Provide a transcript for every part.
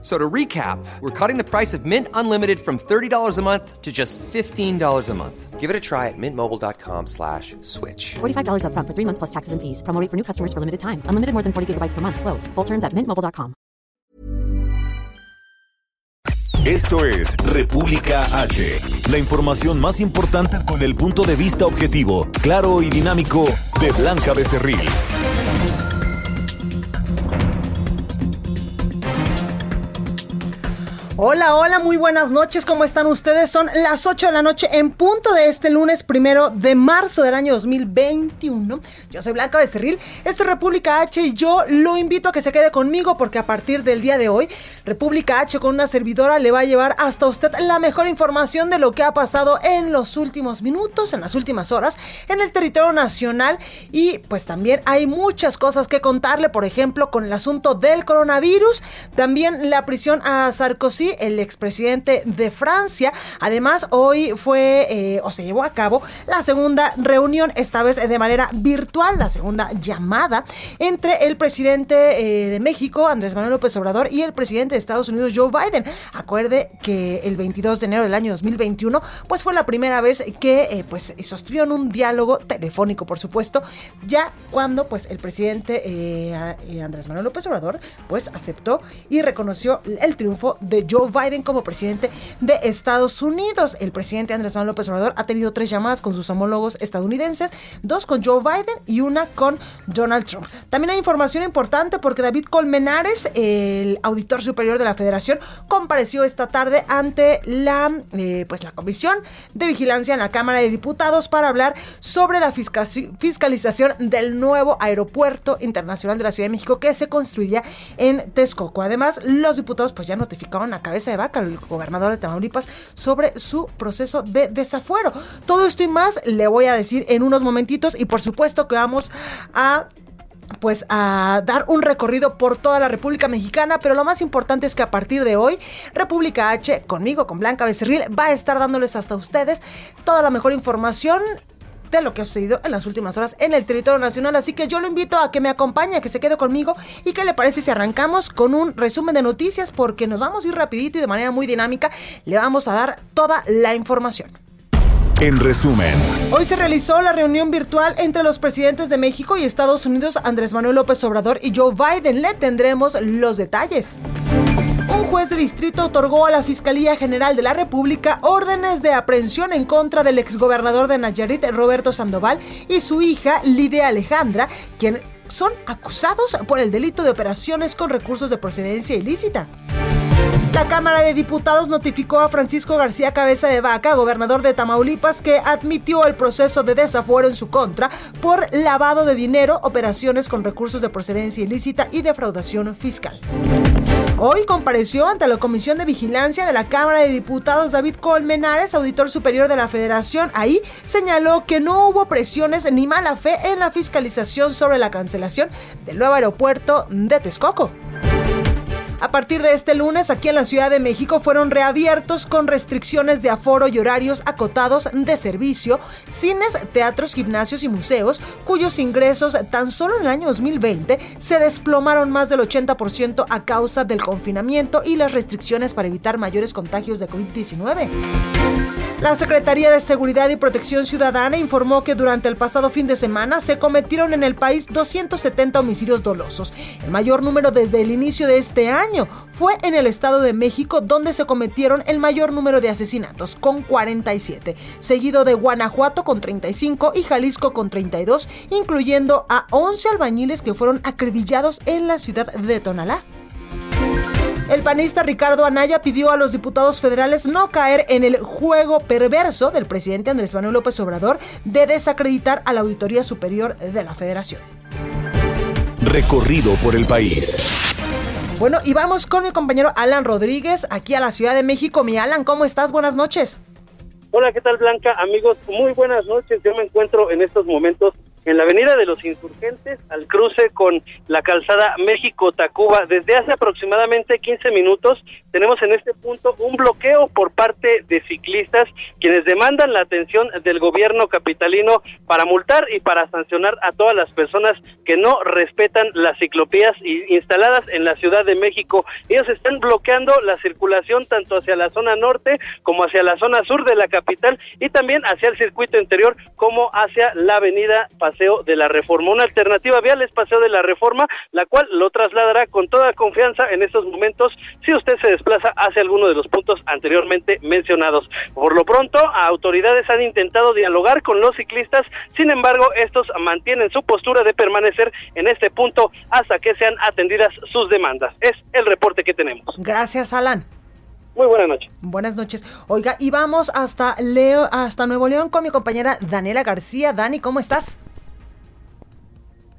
So to recap, we're cutting the price of Mint Unlimited from $30 a month to just $15 a month. Give it a try at mintmobile.com slash switch. $45 up front for three months plus taxes and fees. Promo rate for new customers for limited time. Unlimited more than 40 gigabytes per month. Slows. Full terms at mintmobile.com. Esto es República H. La información más importante con el punto de vista objetivo, claro y dinámico de Blanca Becerril. Hola, hola, muy buenas noches, ¿cómo están ustedes? Son las 8 de la noche en punto de este lunes primero de marzo del año 2021. Yo soy Blanca Becerril, esto es República H y yo lo invito a que se quede conmigo porque a partir del día de hoy, República H con una servidora le va a llevar hasta usted la mejor información de lo que ha pasado en los últimos minutos, en las últimas horas, en el territorio nacional y pues también hay muchas cosas que contarle, por ejemplo, con el asunto del coronavirus, también la prisión a Sarkozy el expresidente de Francia. Además, hoy fue eh, o se llevó a cabo la segunda reunión, esta vez de manera virtual, la segunda llamada entre el presidente eh, de México, Andrés Manuel López Obrador, y el presidente de Estados Unidos, Joe Biden. Acuerde que el 22 de enero del año 2021, pues fue la primera vez que eh, pues sostuvieron un diálogo telefónico, por supuesto, ya cuando pues el presidente Andrés Manuel López Obrador pues aceptó y reconoció el triunfo de Joe Biden como presidente de Estados Unidos. El presidente Andrés Manuel López Obrador ha tenido tres llamadas con sus homólogos estadounidenses, dos con Joe Biden y una con Donald Trump. También hay información importante porque David Colmenares, el auditor superior de la Federación, compareció esta tarde ante la, eh, pues la Comisión de Vigilancia en la Cámara de Diputados para hablar sobre la fiscalización del nuevo aeropuerto internacional de la Ciudad de México que se construiría en Texcoco. Además, los diputados pues ya notificaron a cabeza de vaca, el gobernador de Tamaulipas, sobre su proceso de desafuero. Todo esto y más le voy a decir en unos momentitos y por supuesto que vamos a pues a dar un recorrido por toda la República Mexicana, pero lo más importante es que a partir de hoy, República H, conmigo, con Blanca Becerril, va a estar dándoles hasta ustedes toda la mejor información de lo que ha sucedido en las últimas horas en el territorio nacional. Así que yo lo invito a que me acompañe, a que se quede conmigo y que le parece si arrancamos con un resumen de noticias porque nos vamos a ir rapidito y de manera muy dinámica le vamos a dar toda la información. En resumen, hoy se realizó la reunión virtual entre los presidentes de México y Estados Unidos, Andrés Manuel López Obrador y Joe Biden. Le tendremos los detalles. Un juez de distrito otorgó a la Fiscalía General de la República órdenes de aprehensión en contra del exgobernador de Nayarit, Roberto Sandoval, y su hija, Lidia Alejandra, quien son acusados por el delito de operaciones con recursos de procedencia ilícita. La Cámara de Diputados notificó a Francisco García Cabeza de Vaca, gobernador de Tamaulipas, que admitió el proceso de desafuero en su contra por lavado de dinero, operaciones con recursos de procedencia ilícita y defraudación fiscal. Hoy compareció ante la Comisión de Vigilancia de la Cámara de Diputados David Colmenares, auditor superior de la Federación. Ahí señaló que no hubo presiones ni mala fe en la fiscalización sobre la cancelación del nuevo aeropuerto de Texcoco. A partir de este lunes, aquí en la Ciudad de México fueron reabiertos con restricciones de aforo y horarios acotados de servicio, cines, teatros, gimnasios y museos, cuyos ingresos tan solo en el año 2020 se desplomaron más del 80% a causa del confinamiento y las restricciones para evitar mayores contagios de COVID-19. La Secretaría de Seguridad y Protección Ciudadana informó que durante el pasado fin de semana se cometieron en el país 270 homicidios dolosos, el mayor número desde el inicio de este año. Fue en el Estado de México donde se cometieron el mayor número de asesinatos, con 47, seguido de Guanajuato con 35 y Jalisco con 32, incluyendo a 11 albañiles que fueron acribillados en la ciudad de Tonalá. El panista Ricardo Anaya pidió a los diputados federales no caer en el juego perverso del presidente Andrés Manuel López Obrador de desacreditar a la Auditoría Superior de la Federación. Recorrido por el país. Bueno, y vamos con mi compañero Alan Rodríguez, aquí a la Ciudad de México. Mi Alan, ¿cómo estás? Buenas noches. Hola, ¿qué tal Blanca? Amigos, muy buenas noches. Yo me encuentro en estos momentos en la avenida de los insurgentes al cruce con la calzada México-Tacuba. Desde hace aproximadamente 15 minutos tenemos en este punto un bloqueo por parte de ciclistas quienes demandan la atención del gobierno capitalino para multar y para sancionar a todas las personas que no respetan las ciclopías instaladas en la Ciudad de México. Ellos están bloqueando la circulación tanto hacia la zona norte como hacia la zona sur de la capital y también hacia el circuito interior como hacia la avenida Paseo de la Reforma. Una alternativa vial es Paseo de la Reforma, la cual lo trasladará con toda confianza en estos momentos si usted se desplaza hacia alguno de los puntos anteriormente mencionados. Por lo pronto, autoridades han intentado dialogar con los ciclistas, sin embargo, estos mantienen su postura de permanecer en este punto hasta que sean atendidas sus demandas. Es el reporte que tenemos. Gracias, Alan. Muy buenas noches. Buenas noches. Oiga, y vamos hasta Leo, hasta Nuevo León con mi compañera Daniela García. Dani, ¿cómo estás?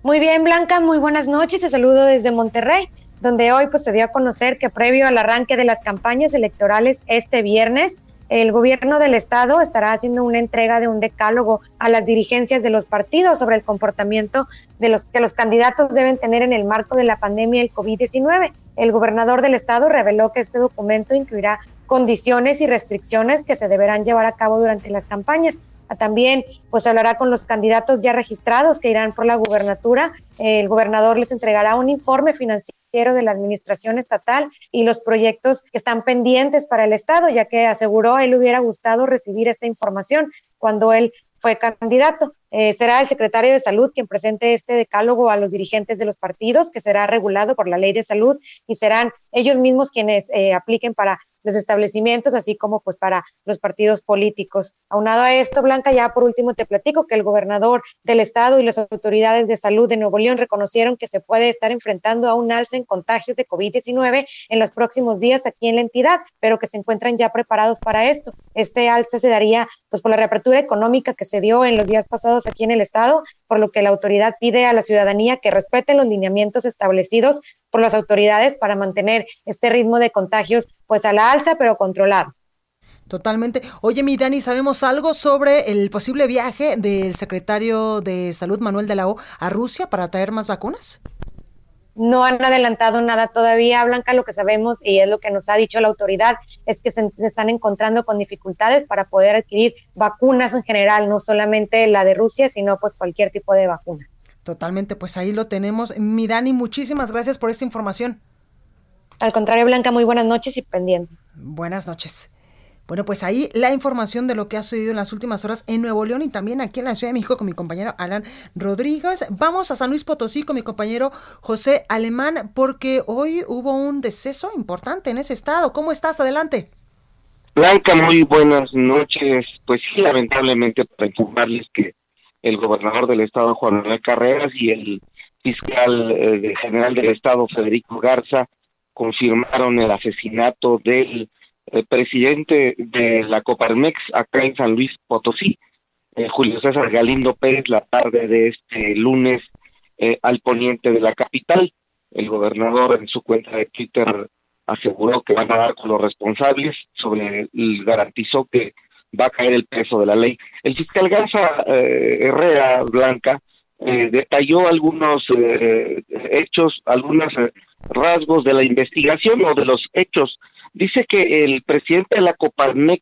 Muy bien, Blanca, muy buenas noches. Te saludo desde Monterrey, donde hoy pues, se dio a conocer que previo al arranque de las campañas electorales este viernes, el gobierno del estado estará haciendo una entrega de un decálogo a las dirigencias de los partidos sobre el comportamiento de los que los candidatos deben tener en el marco de la pandemia del COVID-19 el gobernador del estado reveló que este documento incluirá condiciones y restricciones que se deberán llevar a cabo durante las campañas. También pues hablará con los candidatos ya registrados que irán por la gubernatura. El gobernador les entregará un informe financiero de la administración estatal y los proyectos que están pendientes para el estado, ya que aseguró él hubiera gustado recibir esta información cuando él fue candidato. Eh, será el secretario de Salud quien presente este decálogo a los dirigentes de los partidos, que será regulado por la ley de salud y serán ellos mismos quienes eh, apliquen para los establecimientos, así como pues para los partidos políticos. Aunado a esto, Blanca, ya por último te platico que el gobernador del estado y las autoridades de salud de Nuevo León reconocieron que se puede estar enfrentando a un alza en contagios de COVID-19 en los próximos días aquí en la entidad, pero que se encuentran ya preparados para esto. Este alza se daría pues por la reapertura económica que se dio en los días pasados aquí en el estado, por lo que la autoridad pide a la ciudadanía que respeten los lineamientos establecidos por las autoridades para mantener este ritmo de contagios pues a la alza pero controlado. Totalmente. Oye, mi Dani, ¿sabemos algo sobre el posible viaje del secretario de Salud Manuel de la O a Rusia para traer más vacunas? No han adelantado nada todavía, Blanca. Lo que sabemos y es lo que nos ha dicho la autoridad es que se, se, están encontrando con dificultades para poder adquirir vacunas en general, no solamente la de Rusia, sino pues cualquier tipo de vacuna. Totalmente, pues ahí lo tenemos. Mi Dani, muchísimas gracias por esta información. Al contrario, Blanca, muy buenas noches y pendiente. Buenas noches. Bueno, pues ahí la información de lo que ha sucedido en las últimas horas en Nuevo León y también aquí en la Ciudad de México con mi compañero Alan Rodríguez. Vamos a San Luis Potosí con mi compañero José Alemán porque hoy hubo un deceso importante en ese estado. ¿Cómo estás? Adelante. Blanca, muy buenas noches. Pues sí, lamentablemente para informarles que el gobernador del estado Juan Manuel Carreras y el fiscal eh, general del estado Federico Garza confirmaron el asesinato del eh, presidente de la Coparmex acá en San Luis Potosí, eh, Julio César Galindo Pérez, la tarde de este lunes al poniente de la capital. El gobernador en su cuenta de Twitter aseguró que van a dar con los responsables, sobre garantizó que va a caer el peso de la ley. El fiscal Garza eh, Herrera Blanca eh, detalló algunos eh, hechos, algunos rasgos de la investigación o de los hechos. Dice que el presidente de la Coparmex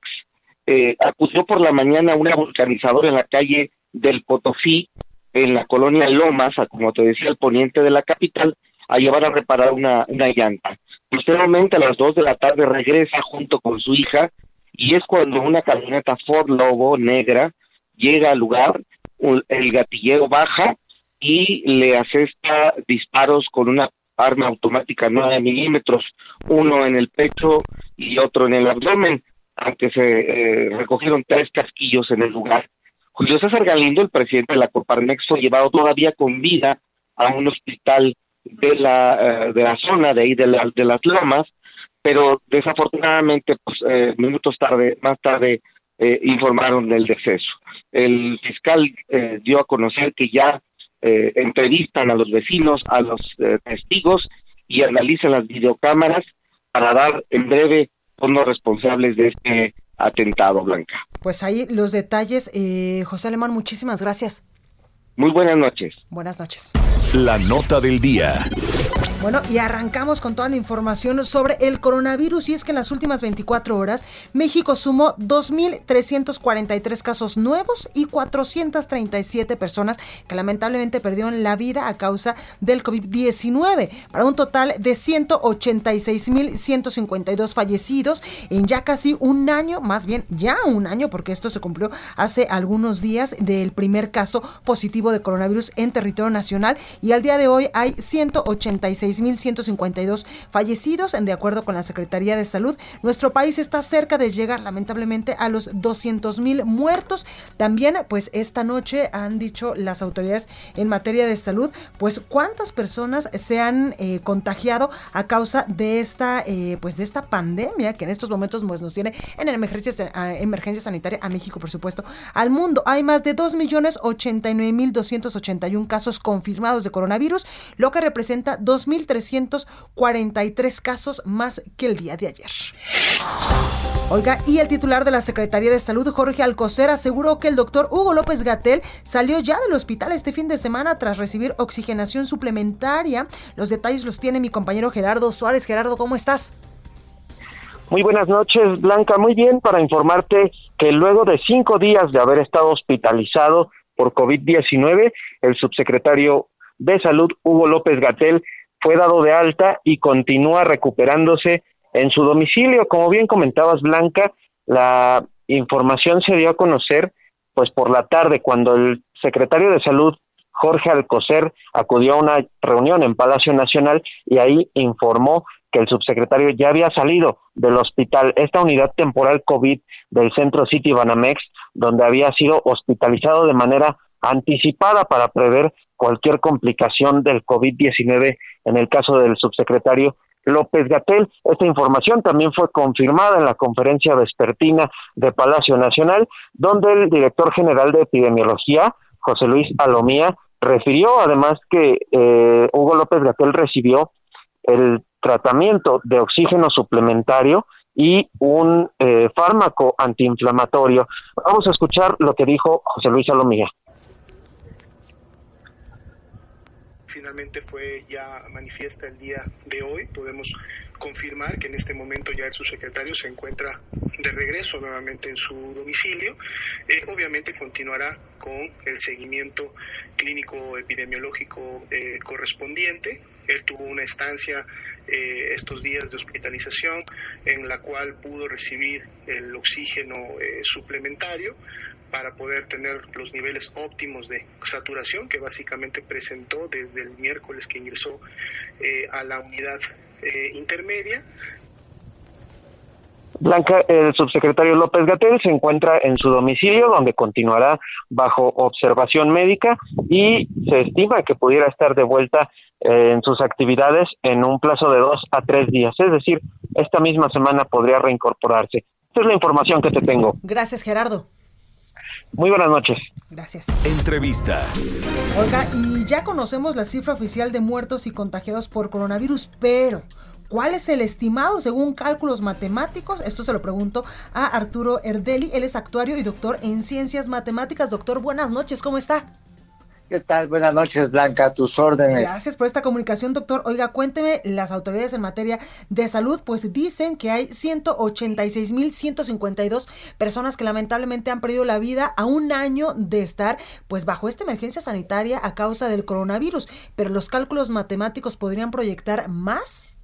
acudió por la mañana a una vulcanizadora en la calle del Potosí, en la colonia Lomas, como te decía, el poniente de la capital, a llevar a reparar una, una llanta. Posteriormente, a las dos de la tarde, regresa junto con su hija y es cuando una camioneta Ford Lobo negra llega al lugar, el gatillero baja y le asesta disparos con una arma automática 9 milímetros, uno en el pecho y otro en el abdomen, aunque se eh, recogieron tres casquillos en el lugar. Julio César Galindo, el presidente de la Coparmex, fue llevado todavía con vida a un hospital de la, eh, de la zona de ahí de, de las lomas, pero desafortunadamente, pues, eh, minutos tarde, más tarde, eh, informaron del deceso. El fiscal eh, dio a conocer que ya entrevistan a los vecinos, a los testigos y analizan las videocámaras para dar en breve con los responsables de este atentado, Blanca. Pues ahí los detalles. José Alemán, muchísimas gracias. Muy buenas noches. Buenas noches. La nota del día. Bueno, y arrancamos con toda la información sobre el coronavirus y es que en las últimas 24 horas México sumó 2.343 casos nuevos y 437 personas que lamentablemente perdieron la vida a causa del COVID-19, para un total de 186.152 fallecidos en ya casi un año, más bien ya un año, porque esto se cumplió hace algunos días del primer caso positivo de coronavirus en territorio nacional y al día de hoy hay 186 6.152 fallecidos. De acuerdo con la Secretaría de Salud, nuestro país está cerca de llegar lamentablemente a los 200.000 muertos. También, pues esta noche han dicho las autoridades en materia de salud, pues cuántas personas se han eh, contagiado a causa de esta, eh, pues de esta pandemia que en estos momentos pues, nos tiene en emergencia, emergencia sanitaria a México, por supuesto, al mundo. Hay más de 2.089.281 casos confirmados de coronavirus, lo que representa 2.000 1.343 casos más que el día de ayer. Oiga, y el titular de la Secretaría de Salud, Jorge Alcocer, aseguró que el doctor Hugo López Gatel salió ya del hospital este fin de semana tras recibir oxigenación suplementaria. Los detalles los tiene mi compañero Gerardo Suárez. Gerardo, ¿cómo estás? Muy buenas noches, Blanca. Muy bien, para informarte que luego de cinco días de haber estado hospitalizado por COVID-19, el subsecretario de Salud, Hugo López Gatel, fue dado de alta y continúa recuperándose en su domicilio. Como bien comentabas, Blanca, la información se dio a conocer pues por la tarde cuando el secretario de Salud Jorge Alcocer acudió a una reunión en Palacio Nacional y ahí informó que el subsecretario ya había salido del hospital, esta unidad temporal COVID del centro City Banamex, donde había sido hospitalizado de manera anticipada para prever cualquier complicación del COVID-19 en el caso del subsecretario López Gatel. Esta información también fue confirmada en la conferencia vespertina de Palacio Nacional, donde el director general de epidemiología, José Luis Alomía, refirió además que eh, Hugo López Gatel recibió el tratamiento de oxígeno suplementario y un eh, fármaco antiinflamatorio. Vamos a escuchar lo que dijo José Luis Alomía. finalmente fue ya manifiesta el día de hoy. Podemos confirmar que en este momento ya el subsecretario se encuentra de regreso nuevamente en su domicilio. Eh, obviamente continuará con el seguimiento clínico epidemiológico eh, correspondiente. Él tuvo una estancia eh, estos días de hospitalización en la cual pudo recibir el oxígeno suplementario para poder tener los niveles óptimos de saturación que básicamente presentó desde el miércoles que ingresó eh, a la unidad eh, intermedia. Blanca, el subsecretario López Gatel se encuentra en su domicilio donde continuará bajo observación médica y se estima que pudiera estar de vuelta eh, en sus actividades en un plazo de dos a tres días, es decir, esta misma semana podría reincorporarse. Esta es la información que te tengo. Gracias, Gerardo. Muy buenas noches. Gracias. Entrevista. Olga, y ya conocemos la cifra oficial de muertos y contagiados por coronavirus, pero ¿Cuál es el estimado según cálculos matemáticos? Esto se lo pregunto a Arturo Erdeli. Él es actuario y doctor en ciencias matemáticas. Doctor, buenas noches, ¿cómo está? ¿Qué tal? Buenas noches, Blanca, tus órdenes. Gracias por esta comunicación, doctor. Oiga, cuénteme, las autoridades en materia de salud pues dicen que hay 186.152 personas que lamentablemente han perdido la vida a un año de estar pues bajo esta emergencia sanitaria a causa del coronavirus, pero los cálculos matemáticos podrían proyectar más.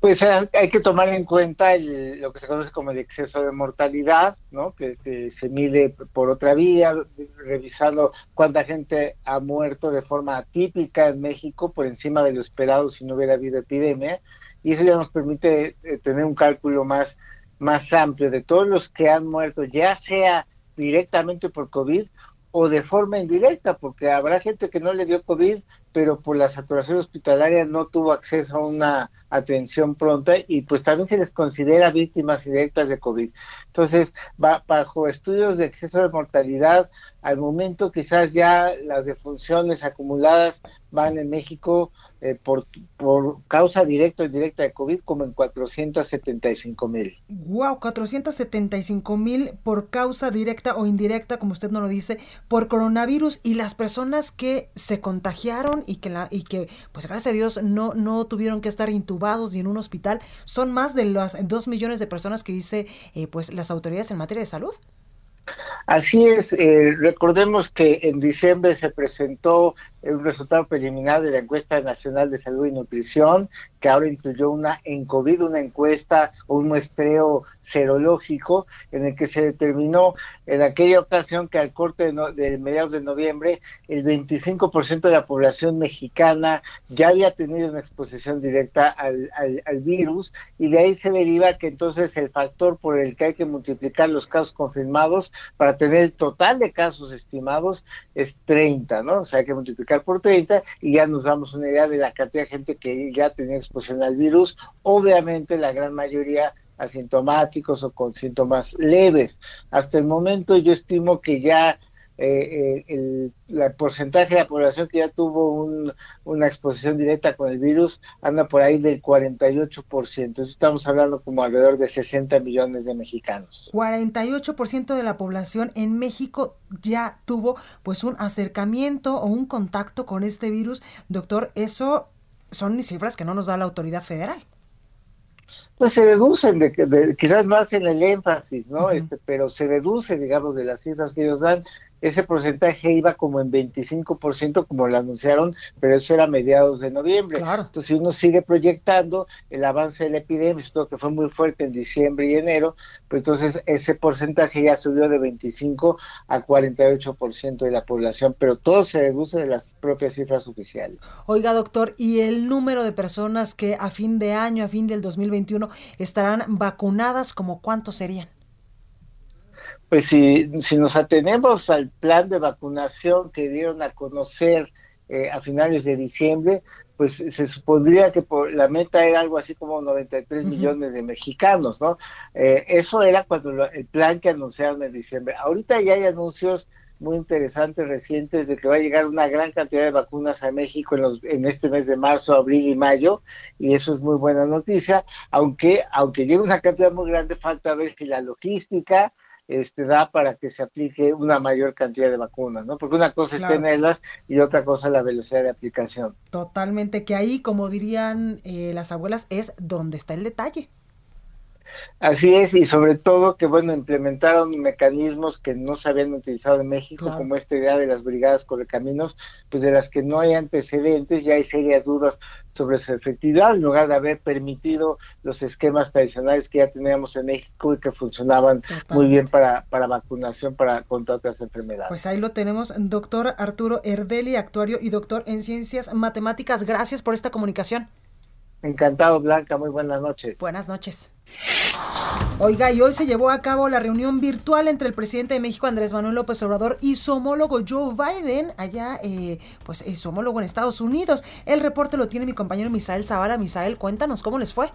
Pues hay que tomar en cuenta lo que se conoce como el exceso de mortalidad, ¿no? Que, se mide por otra vía, revisando cuánta gente ha muerto de forma atípica en México por encima de lo esperado si no hubiera habido epidemia, y eso ya nos permite eh, tener un cálculo más, más amplio de todos los que han muerto, ya sea directamente por COVID o de forma indirecta, porque habrá gente que no le dio COVID, pero por la saturación hospitalaria no tuvo acceso a una atención pronta y pues también se les considera víctimas directas de COVID. Entonces, bajo estudios de exceso de mortalidad, al momento quizás ya las defunciones acumuladas van en México eh, por, por causa directa o indirecta de COVID como en 475 mil. Wow, 475 mil por causa directa o indirecta, como usted no lo dice, por coronavirus y las personas que se contagiaron y que la y que pues gracias a Dios no no tuvieron que estar intubados ni en un hospital son más de las dos millones de personas que dice eh, pues las autoridades en materia de salud. Así es, eh, recordemos que en diciembre se presentó un resultado preliminar de la encuesta nacional de salud y nutrición, que ahora incluyó una en COVID, una encuesta o un muestreo serológico, en el que se determinó en aquella ocasión que al corte de, mediados de noviembre, el 25% de la población mexicana ya había tenido una exposición directa al, al virus, y de ahí se deriva que entonces el factor por el que hay que multiplicar los casos confirmados para tener el total de casos estimados es 30, ¿no? O sea, hay que multiplicar por 30 y ya nos damos una idea de la cantidad de gente que ya tenía exposición al virus. Obviamente la gran mayoría asintomáticos o con síntomas leves. Hasta el momento yo estimo que ya eh, el, porcentaje de la población que ya tuvo una exposición directa con el virus anda por ahí del 48%. estamos hablando como alrededor de 60 millones de mexicanos. 48% de la población en México ya tuvo pues un acercamiento o un contacto con este virus. Doctor, eso son cifras que no nos da la autoridad federal pues se deducen de, quizás más en el énfasis, ¿no? Este, pero se deduce, digamos, de las cifras que ellos dan ese porcentaje iba como en 25%, como lo anunciaron, pero eso era a mediados de noviembre. Entonces, si uno sigue proyectando el avance de la epidemia, esto que fue muy fuerte en diciembre y enero, pues entonces ese porcentaje ya subió de 25 a 48% de la población, pero todo se reduce de las propias cifras oficiales. Oiga, doctor, ¿y el número de personas que a fin de año, a fin del 2021, estarán vacunadas, como cuántos serían? Pues si, si nos atenemos al plan de vacunación que dieron a conocer eh, a finales de diciembre, pues se supondría que por, la meta era algo así como 93 millones de mexicanos, ¿no? Eh, eso era cuando el plan que anunciaron en diciembre. Ahorita ya hay anuncios muy interesantes recientes de que va a llegar una gran cantidad de vacunas a México en, los, en este mes de marzo, abril y mayo, y eso es muy buena noticia, aunque aunque llegue una cantidad muy grande, falta ver si la logística, este, da para que se aplique una mayor cantidad de vacunas, ¿no? Porque una cosa es tenerlas y otra cosa la velocidad de aplicación. Totalmente, que ahí, como dirían eh, las abuelas, es donde está el detalle. Así es, y sobre todo que, bueno, implementaron mecanismos que no se habían utilizado en México, como esta idea de las brigadas correcaminos, pues de las que no hay antecedentes, ya hay serias dudas sobre su efectividad, en lugar de haber permitido los esquemas tradicionales que ya teníamos en México y que funcionaban muy bien para, para vacunación para contra otras enfermedades. Pues ahí lo tenemos, doctor Arturo Erdeli, actuario y doctor en ciencias matemáticas. Gracias por esta comunicación. Encantado, Blanca. Muy buenas noches. Buenas noches. Oiga, y hoy se llevó a cabo la reunión virtual entre el presidente de México, Andrés Manuel López Obrador, y su homólogo Joe Biden, allá, eh, pues, eh, su homólogo en Estados Unidos. El reporte lo tiene mi compañero Misael Zavala. Misael, cuéntanos cómo les fue.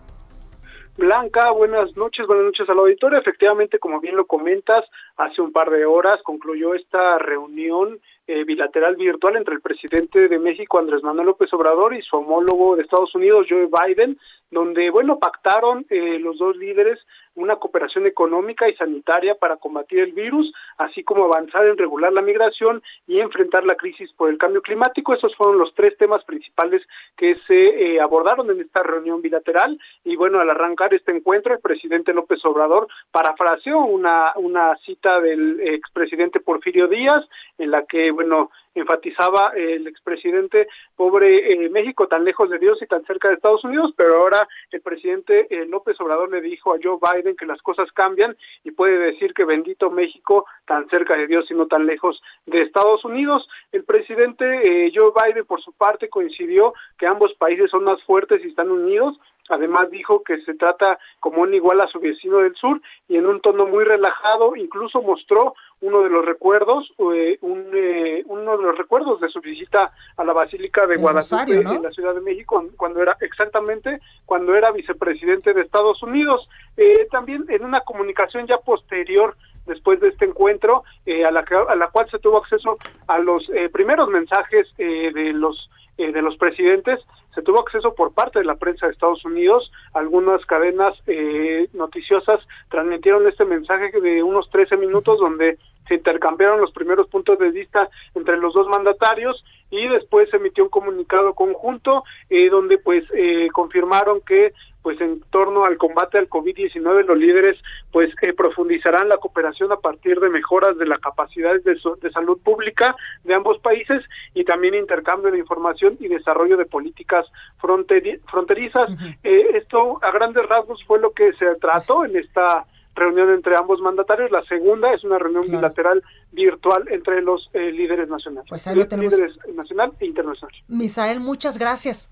Blanca, buenas noches, buenas noches al auditorio. Efectivamente, como bien lo comentas, hace un par de horas concluyó esta reunión eh, bilateral virtual entre el presidente de México, Andrés Manuel López Obrador, y su homólogo de Estados Unidos, Joe Biden, donde, bueno, pactaron eh, los dos líderes una cooperación económica y sanitaria para combatir el virus, así como avanzar en regular la migración y enfrentar la crisis por el cambio climático. Esos fueron los tres temas principales que se eh, abordaron en esta reunión bilateral. Y bueno, al arrancar este encuentro, el presidente López Obrador parafraseó una, una cita del expresidente Porfirio Díaz, en la que, bueno, enfatizaba el expresidente, pobre eh, México, tan lejos de Dios y tan cerca de Estados Unidos, pero ahora el presidente eh, López Obrador le dijo a Joe Biden que las cosas cambian y puede decir que bendito México, tan cerca de Dios y no tan lejos de Estados Unidos. El presidente eh, Joe Biden, por su parte, coincidió que ambos países son más fuertes y están unidos Además dijo que se trata como un igual a su vecino del sur y en un tono muy relajado incluso mostró uno de los recuerdos, eh, un, eh, uno de los recuerdos de su visita a la Basílica de Guadalupe en la Ciudad de México cuando era exactamente cuando era vicepresidente de Estados Unidos. Eh, también en una comunicación ya posterior después de este encuentro a, la, a la cual se tuvo acceso a los primeros mensajes de los de los presidentes se tuvo acceso por parte de la prensa de Estados Unidos. Algunas cadenas eh, noticiosas transmitieron este mensaje de unos 13 minutos donde se intercambiaron los primeros puntos de vista entre los dos mandatarios y después se emitió un comunicado conjunto eh, donde pues eh, confirmaron que pues en torno al combate al COVID-19 los líderes pues eh, profundizarán la cooperación a partir de mejoras de la capacidad de, de, salud pública de ambos países y también intercambio de información y desarrollo de políticas fronterizas. esto a grandes rasgos fue lo que se trató en esta reunión entre ambos mandatarios. La segunda es una reunión bilateral virtual entre los eh, líderes nacionales. Pues ahí lo tenemos. Líderes nacional e internacional. Misael, muchas gracias.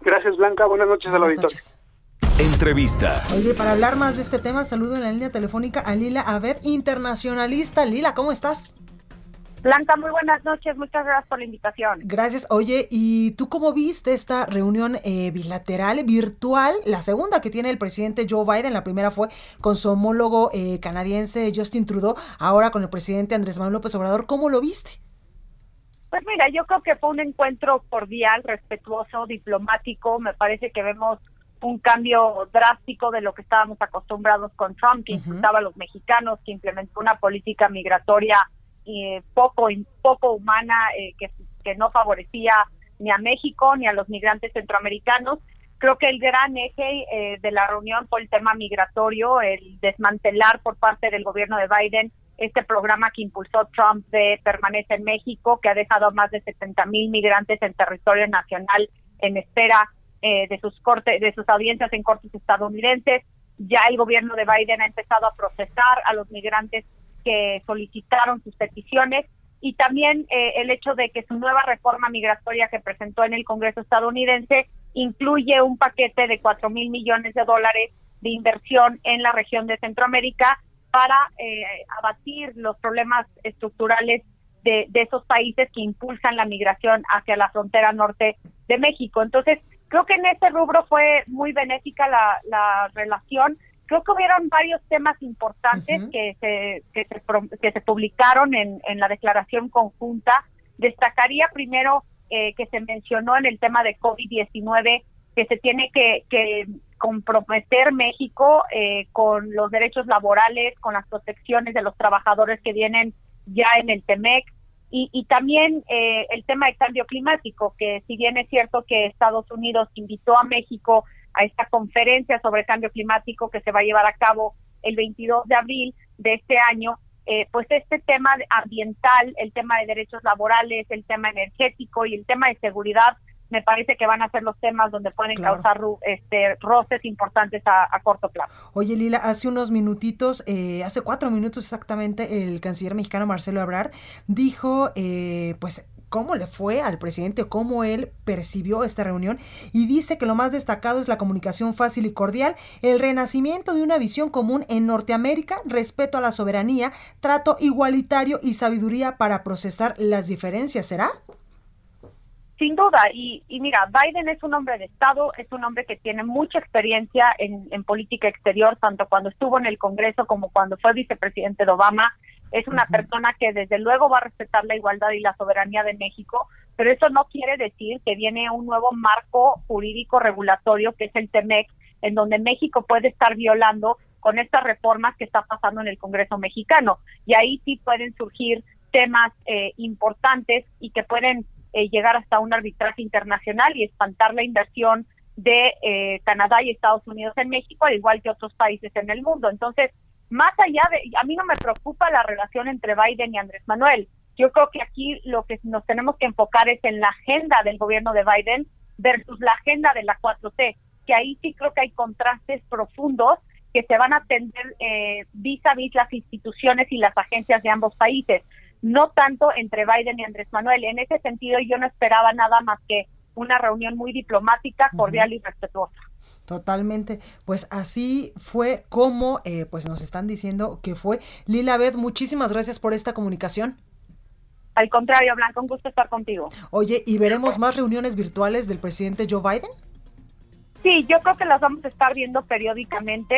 Gracias, Blanca. Buenas noches al auditor. Entrevista. Oye, para hablar más de este tema, saludo en la línea telefónica a Lila Abed, internacionalista. Lila, ¿cómo estás? Blanca, muy buenas noches, muchas gracias por la invitación. Gracias. Oye, ¿y tú cómo viste esta reunión eh, bilateral virtual? La segunda que tiene el presidente Joe Biden, la primera fue con su homólogo eh, canadiense Justin Trudeau, ahora con el presidente Andrés Manuel López Obrador. ¿Cómo lo viste? Pues mira, yo creo que fue un encuentro cordial, respetuoso, diplomático. Me parece que vemos un cambio drástico de lo que estábamos acostumbrados con Trump, que insultaba a los mexicanos, que implementó una política migratoria eh, poco, poco humana eh, que, que no favorecía ni a México ni a los migrantes centroamericanos. Creo que el gran eje eh, de la reunión fue el tema migratorio, el desmantelar por parte del gobierno de Biden este programa que impulsó Trump de Permanece en México, que ha dejado a más de 70 mil migrantes en territorio nacional en espera de sus cortes, de sus audiencias en cortes estadounidenses. Ya el gobierno de Biden ha empezado a procesar a los migrantes que solicitaron sus peticiones y también eh, el hecho de que su nueva reforma migratoria que presentó en el Congreso estadounidense incluye un paquete de cuatro mil millones de dólares de inversión en la región de Centroamérica para eh, abatir los problemas estructurales de, de, esos países que impulsan la migración hacia la frontera norte de México. Entonces, creo que en ese rubro fue muy benéfica la, la relación creo que hubieron varios temas importantes que, se, que, se, que se publicaron en, en la declaración conjunta. Destacaría primero eh, que se mencionó en el tema de COVID-19 que se tiene que, que comprometer México eh, con los derechos laborales, con las protecciones de los trabajadores que vienen ya en el TEMEC. Y, también eh, el tema de cambio climático, que si bien es cierto que Estados Unidos invitó a México a esta conferencia sobre cambio climático que se va a llevar a cabo el 22 de abril de este año, eh, pues este tema ambiental, el tema de derechos laborales, el tema energético y el tema de seguridad, me parece que van a ser los temas donde pueden causar este, roces importantes a, corto plazo. Oye, Lila, hace unos minutitos, eh, hace cuatro minutos exactamente, el canciller mexicano Marcelo Ebrard dijo, eh, pues cómo le fue al presidente, cómo él percibió esta reunión y dice que lo más destacado es la comunicación fácil y cordial, el renacimiento de una visión común en Norteamérica, respeto a la soberanía, trato igualitario y sabiduría para procesar las diferencias. ¿Será? Sin duda, y, mira, Biden es un hombre de Estado, es un hombre que tiene mucha experiencia en, en política exterior, tanto cuando estuvo en el Congreso como cuando fue vicepresidente de Obama es una persona que desde luego va a respetar la igualdad y la soberanía de México, pero eso no quiere decir que viene un nuevo marco jurídico regulatorio que es el TEMEC, en donde México puede estar violando con estas reformas que está pasando en el Congreso mexicano. Y ahí sí pueden surgir temas eh, importantes y que pueden eh, llegar hasta un arbitraje internacional y espantar la inversión de eh, Canadá y Estados Unidos en México, al igual que otros países en el mundo. Entonces, más allá de, a mí no me preocupa la relación entre Biden y Andrés Manuel. Yo creo que aquí lo que nos tenemos que enfocar es en la agenda del gobierno de Biden versus la agenda de la 4T, que ahí sí creo que hay contrastes profundos que se van a atender eh, vis a vis las instituciones y las agencias de ambos países, no tanto entre Biden y Andrés Manuel. En ese sentido, yo no esperaba nada más que una reunión muy diplomática, cordial y respetuosa. Totalmente. Pues así fue como eh, pues nos están diciendo que fue. Lila Beth, muchísimas gracias por esta comunicación. Al contrario, Blanca, un gusto estar contigo. Oye, ¿y veremos más reuniones virtuales del presidente Joe Biden? Sí, yo creo que las vamos a estar viendo periódicamente.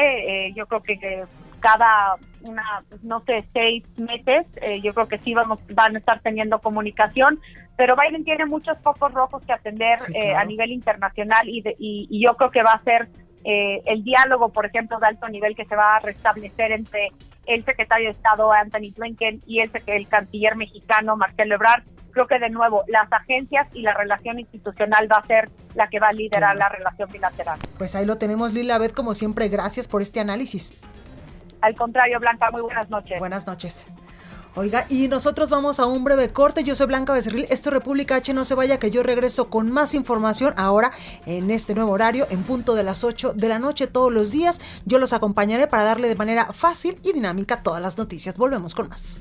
Eh, yo creo que, cada una, no sé, seis meses, eh, yo creo que sí vamos, van a estar teniendo comunicación, pero Biden tiene muchos focos rojos que atender eh, a nivel internacional y, y, yo creo que va a ser el diálogo, por ejemplo, de alto nivel que se va a restablecer entre el secretario de Estado Anthony Blinken y el, el canciller mexicano Marcelo Ebrard creo que de nuevo las agencias y la relación institucional va a ser la que va a liderar la relación bilateral. Pues ahí lo tenemos, Lila Beth, como siempre, gracias por este análisis. Al contrario, Blanca, muy buenas noches. Buenas noches. Oiga, y nosotros vamos a un breve corte. Yo soy Blanca Becerril. Esto es República H. No se vaya, que yo regreso con más información ahora en este nuevo horario, en punto de las 8 de la noche todos los días. Yo los acompañaré para darle de manera fácil y dinámica todas las noticias. Volvemos con más.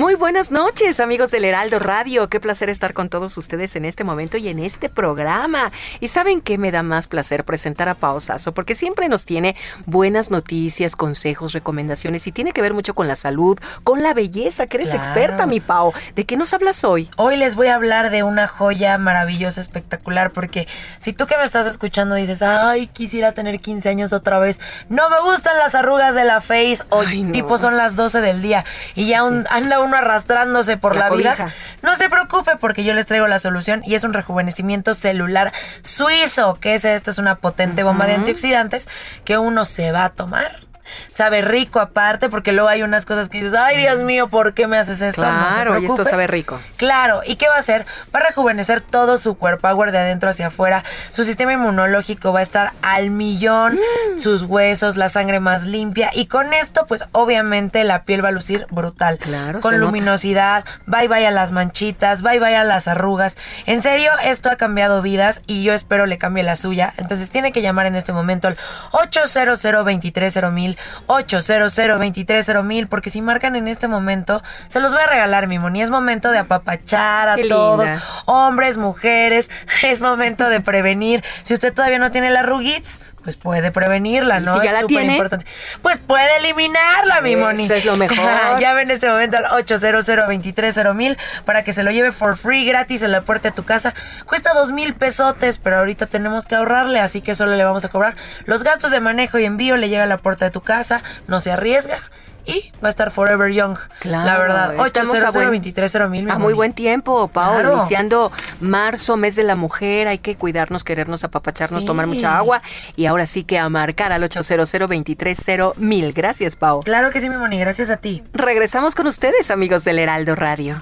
Muy buenas noches, amigos del Heraldo Radio. Qué placer estar con todos ustedes en este momento y en este programa. Y saben qué me da más placer presentar a Pausazo, porque siempre nos tiene buenas noticias, consejos, recomendaciones y tiene que ver mucho con la salud, con la belleza, que eres experta, mi Pau. ¿De qué nos hablas hoy? Hoy les voy a hablar de una joya maravillosa, espectacular, porque si tú que me estás escuchando dices, ay, quisiera tener 15 años otra vez, no me gustan las arrugas de la face, o tipo son las 12 del día y ya anda un arrastrándose por la, vida, no se preocupe porque yo les traigo la solución y es un rejuvenecimiento celular suizo, que es esto, es una potente bomba de antioxidantes que uno se va a tomar sabe rico aparte, porque luego hay unas cosas que dices, ay Dios mío, ¿por qué me haces esto? Claro, y esto sabe rico. Claro, ¿y qué va a hacer? Va a rejuvenecer todo su cuerpo, power de adentro hacia afuera, su sistema inmunológico va a estar al millón, mm. sus huesos, la sangre más limpia, y con esto, pues obviamente la piel va a lucir brutal. Claro. Con luminosidad, bye bye a las manchitas, bye bye a las arrugas. En serio, esto ha cambiado vidas y yo espero le cambie la suya. Entonces tiene que llamar en este momento al 800 23 mil 800 mil porque si marcan en este momento, se los voy a regalar, mi moni. Es momento de apapachar a todos, hombres, mujeres. Es momento de prevenir. Si usted todavía no tiene la ruguits, pues puede prevenirla, ¿no? Si ya la tiene, importante. pues puede eliminarla, mi moni. Eso es lo mejor. Llame en este momento al 800 mil para que se lo lleve for free, gratis en la puerta de tu casa. Cuesta dos mil pesotes, pero ahorita tenemos que ahorrarle, así que solo le vamos a cobrar los gastos de manejo y envío. Le llega a la puerta de tu casa, no se arriesga y va a estar Forever Young. Claro, la verdad. 800 a, mil. A muy buen tiempo, Pau. Iniciando marzo, mes de la mujer. Hay que cuidarnos, querernos, apapacharnos, tomar mucha agua. Y ahora sí que a marcar al 800 mil. Gracias, Pau. Claro que sí, mi Moni. Gracias a ti. Regresamos con ustedes, amigos del Heraldo Radio.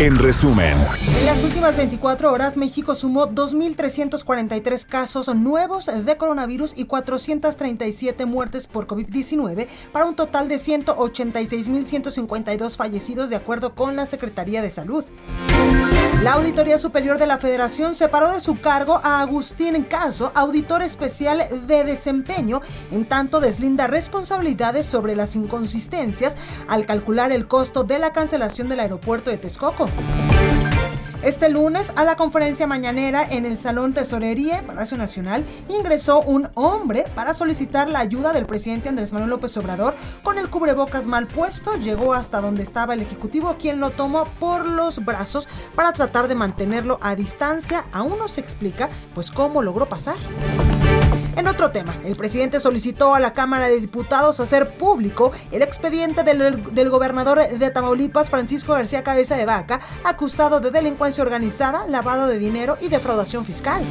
En resumen. En las últimas 24 horas, México sumó 2.343 casos nuevos de coronavirus y 437 muertes por COVID-19 para un total de 186.152 fallecidos de acuerdo con la Secretaría de Salud. La Auditoría Superior de la Federación separó de su cargo a Agustín Caso, auditor especial de desempeño, en tanto deslinda responsabilidades sobre las inconsistencias al calcular el costo de la cancelación del aeropuerto de Texcoco. Este lunes, a la conferencia mañanera en el Salón Tesorería, Palacio Nacional, ingresó un hombre para solicitar la ayuda del presidente Andrés Manuel López Obrador con el cubrebocas mal puesto. Llegó hasta donde estaba el Ejecutivo, quien lo tomó por los brazos para tratar de mantenerlo a distancia. Aún no se explica, pues, cómo logró pasar. En otro tema, el presidente solicitó a la Cámara de Diputados hacer público el expediente del, gobernador de Tamaulipas, Francisco García Cabeza de Vaca, acusado de delincuencia organizada, lavado de dinero y defraudación fiscal.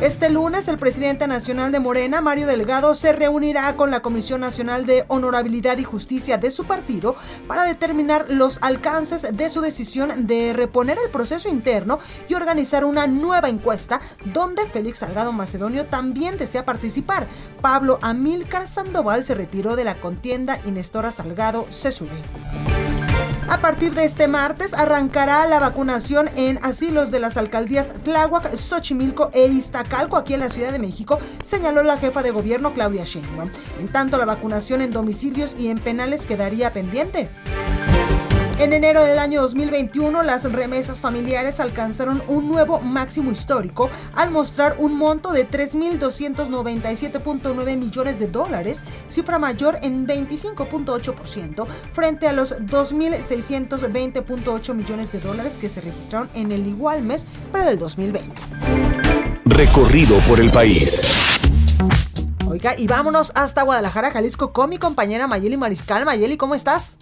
Este lunes, el presidente nacional de Morena, Mario Delgado, se reunirá con la Comisión Nacional de Honorabilidad y Justicia de su partido para determinar los alcances de su decisión de reponer el proceso interno y organizar una nueva encuesta donde Félix Salgado Macedonio también desea participar. Pablo Amílcar Sandoval se retiró de la contienda y Nestora Salgado se sube. A partir de este martes arrancará la vacunación en asilos de las alcaldías Tláhuac, Xochimilco e Iztacalco aquí en la Ciudad de México, señaló la jefa de gobierno Claudia Sheinbaum. En tanto, la vacunación en domicilios y en penales quedaría pendiente. En enero del año 2021, las remesas familiares alcanzaron un nuevo máximo histórico al mostrar un monto de 3.297.9 millones de dólares, cifra mayor en 25.8% frente a los 2.620.8 millones de dólares que se registraron en el igual mes, pero del 2020. Recorrido por el país. Oiga, y vámonos hasta Guadalajara, Jalisco, con mi compañera Mayeli Mariscal. Mayeli, ¿cómo estás?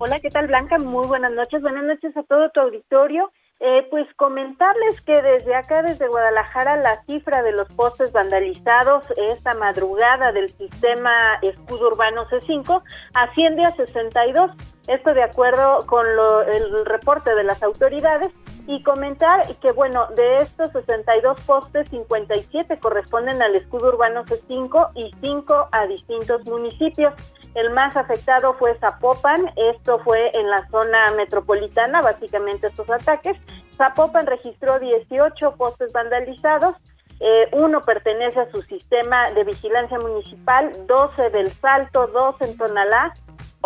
Hola, ¿qué tal Blanca? Muy buenas noches. Buenas noches a todo tu auditorio. Eh, pues comentarles que desde acá, desde Guadalajara, la cifra de los postes vandalizados esta madrugada del sistema escudo urbano C5 asciende a 62. Esto de acuerdo con el reporte de las autoridades y comentar que, bueno, de estos 62 postes, 57 corresponden al escudo urbano C5 y 5 a distintos municipios. El más afectado fue Zapopan, esto fue en la zona metropolitana, básicamente estos ataques. Zapopan registró 18 postes vandalizados, eh, uno pertenece a su sistema de vigilancia municipal, 12 del Salto, 2 en Tonalá,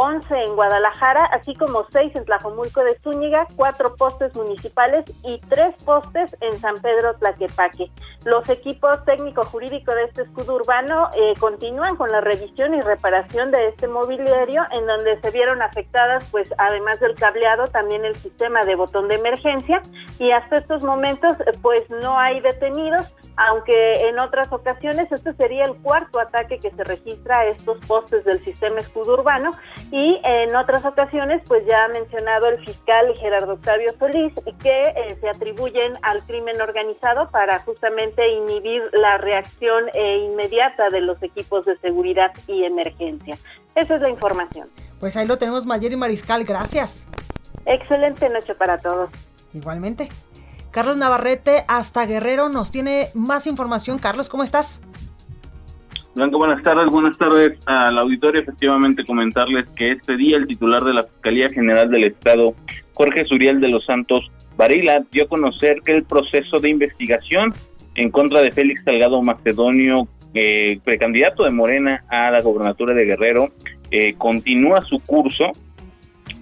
11 en Guadalajara, así como 6 en Tlajomulco de Zúñiga, 4 postes municipales y 3 postes en San Pedro Tlaquepaque. Los equipos técnico-jurídicos de este escudo urbano eh, continúan con la revisión y reparación de este mobiliario, en donde se vieron afectadas, pues además del cableado, también el sistema de botón de emergencia, y hasta estos momentos, pues no hay detenidos, aunque en otras ocasiones este sería el cuarto ataque que se registra a estos postes del sistema escudo urbano y en otras ocasiones, pues ya ha mencionado el fiscal Gerardo Octavio Solís, que eh, se atribuyen al crimen organizado para justamente inhibir la reacción eh, inmediata de los equipos de seguridad y emergencia. Esa es la información. Pues ahí lo tenemos, Mayer y Mariscal, gracias. Excelente noche para todos. Igualmente. Carlos Navarrete, hasta Guerrero, nos tiene más información. Carlos, ¿cómo estás? Blanco, buenas tardes. Buenas tardes al auditorio. Efectivamente, comentarles que este día el titular de la Fiscalía General del Estado, Jorge Suriel de los Santos Varila, dio a conocer que el proceso de investigación en contra de Félix Salgado Macedonio, eh, precandidato de Morena a la gobernatura de Guerrero, eh, continúa su curso.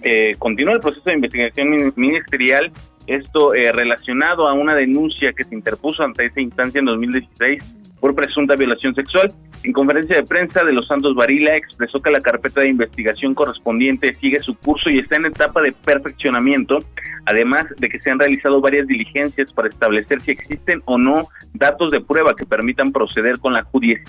Eh, continúa el proceso de investigación ministerial, esto eh, relacionado a una denuncia que se interpuso ante esa instancia en 2016 por presunta violación sexual. En conferencia de prensa de Los Santos Varila expresó que la carpeta de investigación correspondiente sigue su curso y está en etapa de perfeccionamiento, además de que se han realizado varias diligencias para establecer si existen o no datos de prueba que permitan proceder con la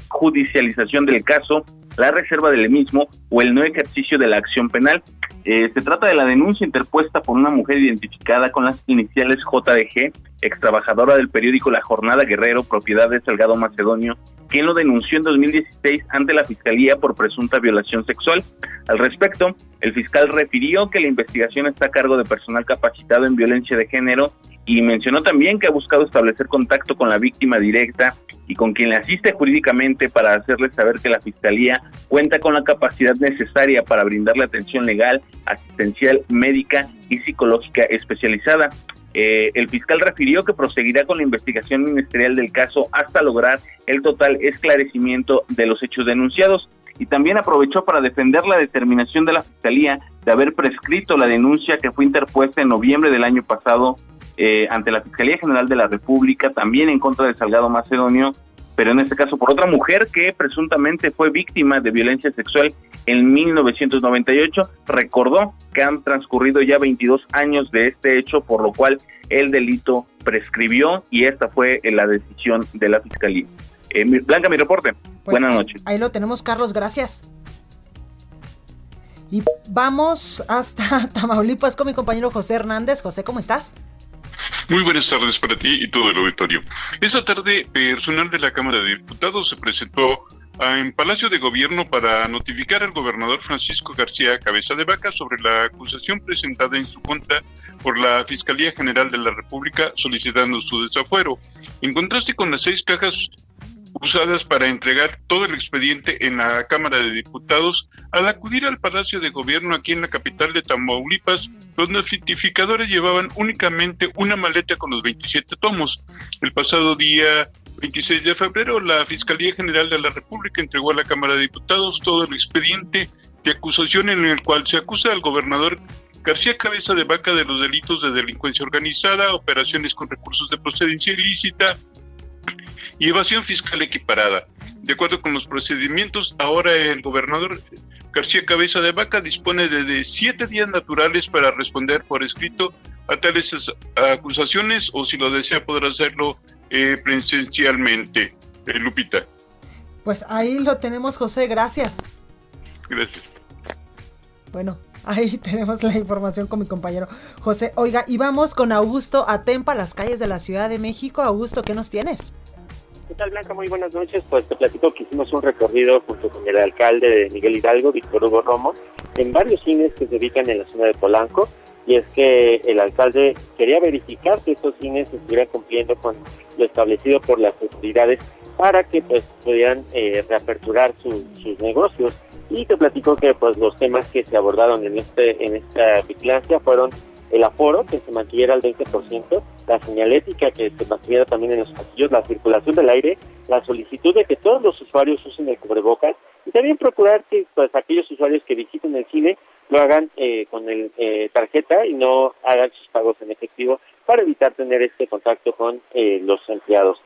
judicialización del caso, la reserva del mismo o el no ejercicio de la acción penal. Eh, se trata de la denuncia interpuesta por una mujer identificada con las iniciales JDG, ex trabajadora del periódico La Jornada Guerrero, propiedad de Salgado Macedonio, quien lo denunció en 2016 ante la Fiscalía por presunta violación sexual. Al respecto, el fiscal refirió que la investigación está a cargo de personal capacitado en violencia de género y mencionó también que ha buscado establecer contacto con la víctima directa y con quien le asiste jurídicamente para hacerle saber que la Fiscalía cuenta con la capacidad necesaria para brindarle atención legal, asistencial, médica y psicológica especializada. Eh, el fiscal refirió que proseguirá con la investigación ministerial del caso hasta lograr el total esclarecimiento de los hechos denunciados y también aprovechó para defender la determinación de la Fiscalía de haber prescrito la denuncia que fue interpuesta en noviembre del año pasado eh, ante la Fiscalía General de la República, también en contra de Salgado Macedonio, pero en este caso por otra mujer que presuntamente fue víctima de violencia sexual en 1998. Recordó que han transcurrido ya 22 años de este hecho, por lo cual el delito prescribió y esta fue la decisión de la Fiscalía. Eh, Blanca, mi reporte. Pues Buenas noches. Ahí lo tenemos, Carlos, gracias. Y vamos hasta Tamaulipas con mi compañero José Hernández. José, ¿cómo estás? Muy buenas tardes para ti y todo el auditorio. Esta tarde, personal de la Cámara de Diputados se presentó en Palacio de Gobierno para notificar al gobernador Francisco García Cabeza de Vaca sobre la acusación presentada en su contra por la Fiscalía General de la República solicitando su desafuero. En contraste con las seis cajas usadas para entregar todo el expediente en la Cámara de Diputados, al acudir al Palacio de Gobierno aquí en la capital de Tamaulipas, los notificadores llevaban únicamente una maleta con los 27 tomos. El pasado día 26 de febrero, la Fiscalía General de la República entregó a la Cámara de Diputados todo el expediente de acusación en el cual se acusa al gobernador García Cabeza de Vaca de los delitos de delincuencia organizada, operaciones con recursos de procedencia ilícita, y evasión fiscal equiparada. De acuerdo con los procedimientos, ahora el gobernador García Cabeza de Vaca dispone de, siete días naturales para responder por escrito a tales acusaciones o si lo desea podrá hacerlo eh, presencialmente. Eh, Lupita. Pues ahí lo tenemos, José, gracias. Gracias. Bueno, ahí tenemos la información con mi compañero José. Oiga, y vamos con Augusto Atempa, las calles de la Ciudad de México. Augusto, ¿qué nos tienes? ¿Qué Blanca? Muy buenas noches. Pues te platico que hicimos un recorrido junto con el alcalde de Miguel Hidalgo, Víctor Hugo Romo, en varios cines que se ubican en la zona de Polanco. Y es que el alcalde quería verificar que estos cines estuvieran cumpliendo con lo establecido por las autoridades para que pues pudieran eh, reaperturar sus negocios. Y te platico que pues los temas que se abordaron en este en esta vigilancia fueron el aforo, que se mantuviera al 20%, la señalética, que se mantuviera también en los pasillos, la circulación del aire, la solicitud de que todos los usuarios usen el cubrebocas y también procurar que pues, aquellos usuarios que visiten el cine lo hagan eh, con el eh, tarjeta y no hagan sus pagos en efectivo para evitar tener este contacto con eh, los empleados.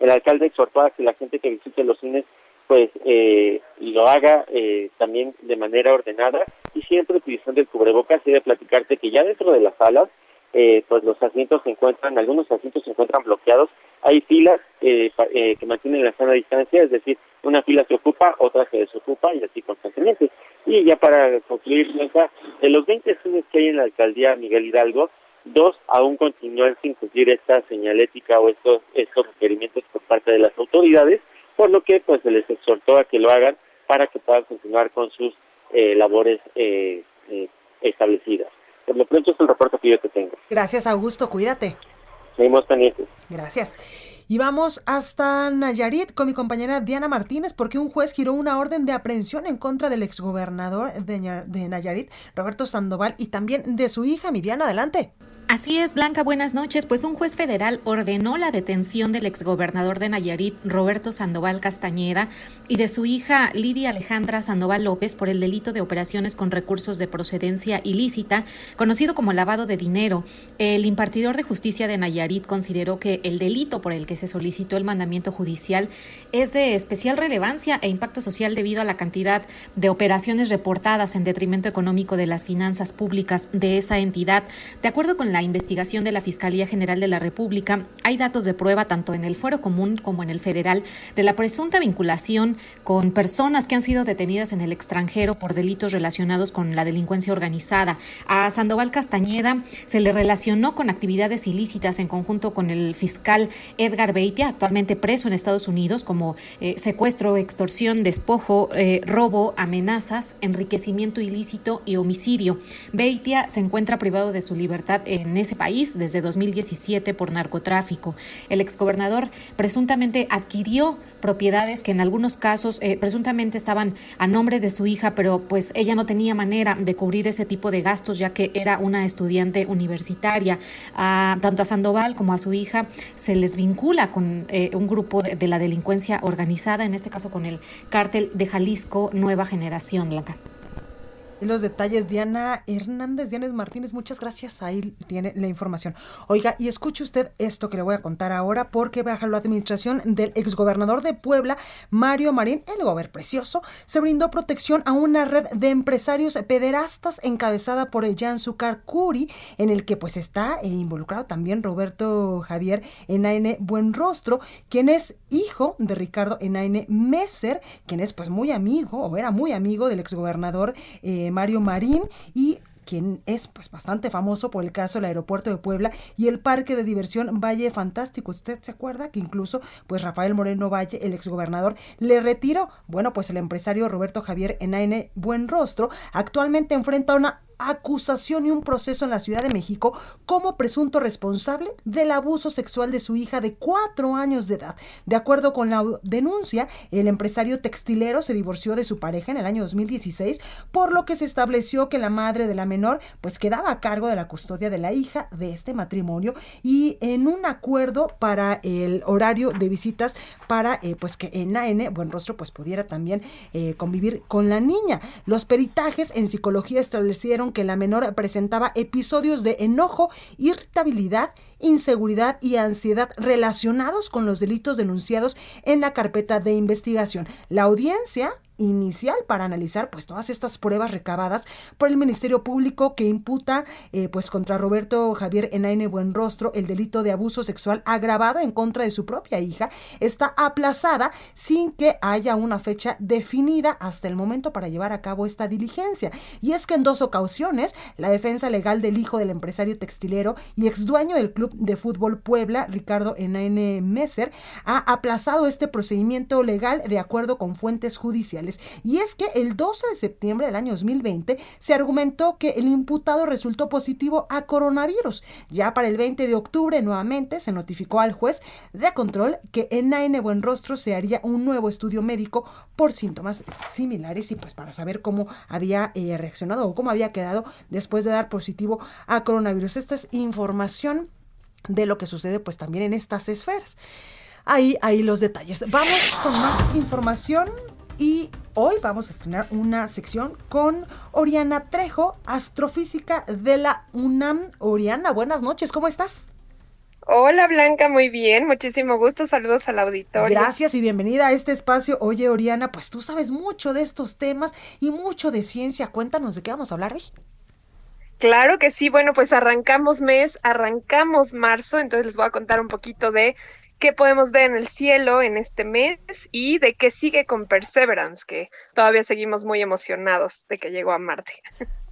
El alcalde exhortó a que la gente que visite los cines pues eh, lo haga eh, también de manera ordenada y siempre utilizando el cubrebocas. Y de platicarte que ya dentro de las salas eh, pues los asientos se encuentran, algunos asientos se encuentran bloqueados, hay filas eh, eh, que mantienen la sana distancia, es decir, una fila se ocupa, otra se desocupa y así constantemente. Y ya para concluir, de los 20 cines que hay en la alcaldía Miguel Hidalgo, dos aún continúan sin cumplir esta señalética o estos, estos requerimientos por parte de las autoridades por lo que pues se les exhortó a que lo hagan para que puedan continuar con sus eh, labores eh, eh, establecidas. Por lo pronto es el reporte que yo te tengo. Gracias, Augusto, cuídate. Seguimos pendientes. Gracias. Y vamos hasta Nayarit con mi compañera Diana Martínez porque un juez giró una orden de aprehensión en contra del exgobernador de Nayarit, Roberto Sandoval, y también de su hija, mi Diana. Adelante. Así es, Blanca, buenas noches. Pues un juez federal ordenó la detención del exgobernador de Nayarit, Roberto Sandoval Castañeda, y de su hija Lidia Alejandra Sandoval López por el delito de operaciones con recursos de procedencia ilícita, conocido como lavado de dinero. El impartidor de justicia de Nayarit consideró que el delito por el que se solicitó el mandamiento judicial es de especial relevancia e impacto social debido a la cantidad de operaciones reportadas en detrimento económico de las finanzas públicas de esa entidad. De acuerdo con la investigación de la Fiscalía General de la República, hay datos de prueba tanto en el fuero común como en el federal de la presunta vinculación con personas que han sido detenidas en el extranjero por delitos relacionados con la delincuencia organizada. A Sandoval Castañeda se le relacionó con actividades ilícitas en conjunto con el fiscal Edgar Beitia, actualmente preso en Estados Unidos, como eh, secuestro, extorsión, despojo, eh, robo, amenazas, enriquecimiento ilícito y homicidio. Beitia se encuentra privado de su libertad en en ese país desde 2017 por narcotráfico. El exgobernador presuntamente adquirió propiedades que en algunos casos eh, presuntamente estaban a nombre de su hija, pero pues ella no tenía manera de cubrir ese tipo de gastos ya que era una estudiante universitaria. tanto a Sandoval como a su hija se les vincula con eh, un grupo de, de la delincuencia organizada, en este caso con el cártel de Jalisco Nueva Generación Blanca. Los detalles, Diana Hernández, Diana Martínez, muchas gracias. Ahí tiene la información. Oiga, y escuche usted esto que le voy a contar ahora, porque bajo la administración del exgobernador de Puebla, Mario Marín, el gober precioso, se brindó protección a una red de empresarios pederastas encabezada por Jan Zucar Curi, en el que pues está eh, involucrado también Roberto Javier Enaine Buenrostro, quien es hijo de Ricardo Enaine Messer, quien es pues muy amigo, o era muy amigo del exgobernador eh, Mario Marín y quien es pues bastante famoso por el caso del aeropuerto de Puebla y el parque de diversión Valle Fantástico. ¿Usted se acuerda que incluso pues Rafael Moreno Valle, el exgobernador, le retiró? Bueno, pues el empresario Roberto Javier Enaine Buenrostro actualmente enfrenta una acusación y un proceso en la Ciudad de México como presunto responsable del abuso sexual de su hija de cuatro años de edad. De acuerdo con la denuncia, el empresario textilero se divorció de su pareja en el año 2016, por lo que se estableció que la madre de la menor pues quedaba a cargo de la custodia de la hija de este matrimonio y en un acuerdo para el horario de visitas para eh, pues que en AN Buenrostro pues pudiera también eh, convivir con la niña. Los peritajes en psicología establecieron que la menor presentaba episodios de enojo, irritabilidad, inseguridad y ansiedad relacionados con los delitos denunciados en la carpeta de investigación. La audiencia inicial para analizar pues todas estas pruebas recabadas por el Ministerio Público que imputa eh, pues contra Roberto Javier Enaine Buenrostro el delito de abuso sexual agravado en contra de su propia hija está aplazada sin que haya una fecha definida hasta el momento para llevar a cabo esta diligencia. Y es que en dos ocasiones la defensa legal del hijo del empresario textilero y ex dueño del club de fútbol Puebla, Ricardo Enaine Messer, ha aplazado este procedimiento legal de acuerdo con fuentes judiciales. Y es que el 12 de septiembre del año 2020 se argumentó que el imputado resultó positivo a coronavirus. Ya para el 20 de octubre nuevamente se notificó al juez de control que en AN Buenrostro se haría un nuevo estudio médico por síntomas similares y pues para saber cómo había eh, reaccionado o cómo había quedado después de dar positivo a coronavirus. Esta es información de lo que sucede pues también en estas esferas. Ahí, ahí los detalles. Vamos con más información y hoy vamos a estrenar una sección con Oriana Trejo, astrofísica de la UNAM. Oriana, buenas noches, ¿cómo estás? Hola Blanca, muy bien, muchísimo gusto, saludos al auditorio. Gracias y bienvenida a este espacio. Oye Oriana, pues tú sabes mucho de estos temas y mucho de ciencia. Cuéntanos de qué vamos a hablar hoy. Claro que sí, bueno, pues arrancamos mes, arrancamos marzo, entonces les voy a contar un poquito de qué podemos ver en el cielo en este mes y de qué sigue con Perseverance, que todavía seguimos muy emocionados de que llegó a Marte.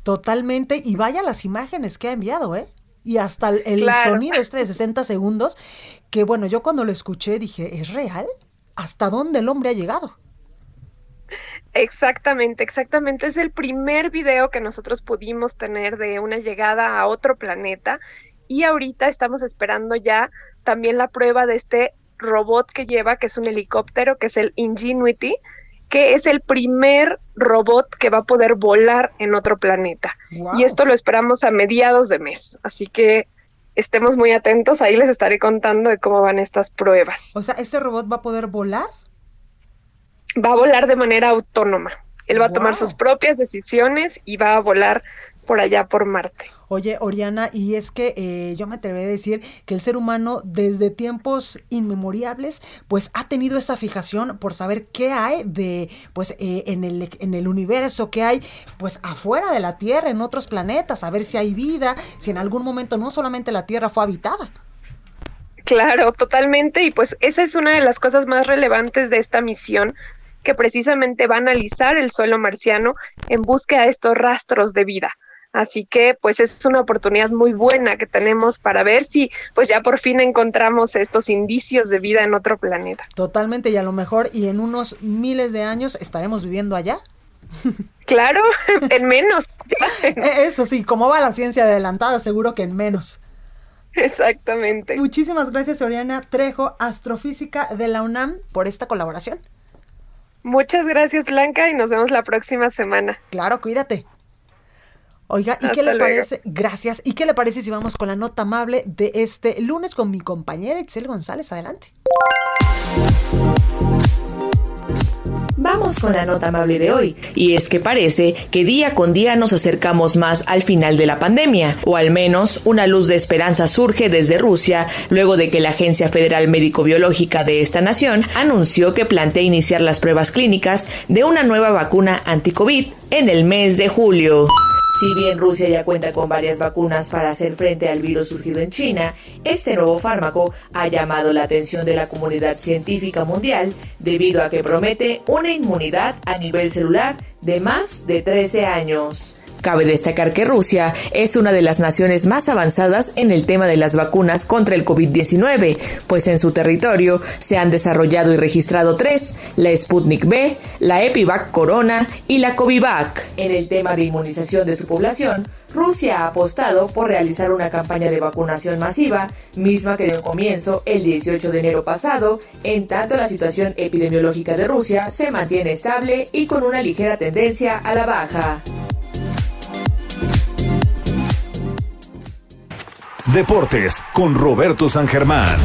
Totalmente, y vaya las imágenes que ha enviado, ¿eh? Y hasta el, sonido este de 60 segundos, que bueno, yo cuando lo escuché dije, ¿es real? ¿Hasta dónde el hombre ha llegado? Exactamente, exactamente. Es el primer video que nosotros pudimos tener de una llegada a otro planeta y ahorita estamos esperando ya también la prueba de este robot que lleva, que es un helicóptero, que es el Ingenuity, que es el primer robot que va a poder volar en otro planeta. Y esto lo esperamos a mediados de mes. Así que estemos muy atentos, ahí les estaré contando de cómo van estas pruebas. O sea, ¿este robot va a poder volar? Va a volar de manera autónoma. Él va a tomar sus propias decisiones y va a volar por allá por Marte. Oye, Oriana, y es que eh, yo me atrevería a decir que el ser humano desde tiempos inmemoriales, pues ha tenido esa fijación por saber qué hay de, pues eh, en, el, en el universo, qué hay, pues afuera de la Tierra, en otros planetas, a ver si hay vida, si en algún momento no solamente la Tierra fue habitada. Claro, totalmente, y pues esa es una de las cosas más relevantes de esta misión, que precisamente va a analizar el suelo marciano en búsqueda de estos rastros de vida. Así que pues es una oportunidad muy buena que tenemos para ver si pues ya por fin encontramos estos indicios de vida en otro planeta. Totalmente y a lo mejor y en unos miles de años estaremos viviendo allá. Claro, en menos. E, eso sí, como va la ciencia adelantada, seguro que en menos. Exactamente. Muchísimas gracias, Oriana Trejo, astrofísica de la UNAM, por esta colaboración. Muchas gracias, Blanca, y nos vemos la próxima semana. Claro, cuídate. Oiga, ¿y qué le parece? Gracias. ¿Y qué le parece si vamos con la nota amable de este lunes con mi compañera Itzel González? Adelante. Vamos con la nota amable de hoy. Y es que parece que día con día nos acercamos más al final de la pandemia, o al menos una luz de esperanza surge desde Rusia, luego de que la Agencia Federal Médico-Biológica de esta nación anunció que plantea iniciar las pruebas clínicas de una nueva vacuna anti-COVID en el mes de julio. Si bien Rusia ya cuenta con varias vacunas para hacer frente al virus surgido en China, este nuevo fármaco ha llamado la atención de la comunidad científica mundial debido a que promete una inmunidad a nivel celular de más de 13 años. Cabe destacar que Rusia es una de las naciones más avanzadas en el tema de las vacunas contra el COVID-19, pues en su territorio se han desarrollado y registrado tres, la Sputnik B, la Epivac Corona y la Covivac. En el tema de inmunización de su población, Rusia ha apostado por realizar una campaña de vacunación masiva, misma que dio comienzo el 18 de enero pasado, en tanto la situación epidemiológica de Rusia se mantiene estable y con una ligera tendencia a la baja. Deportes con Roberto San Germán.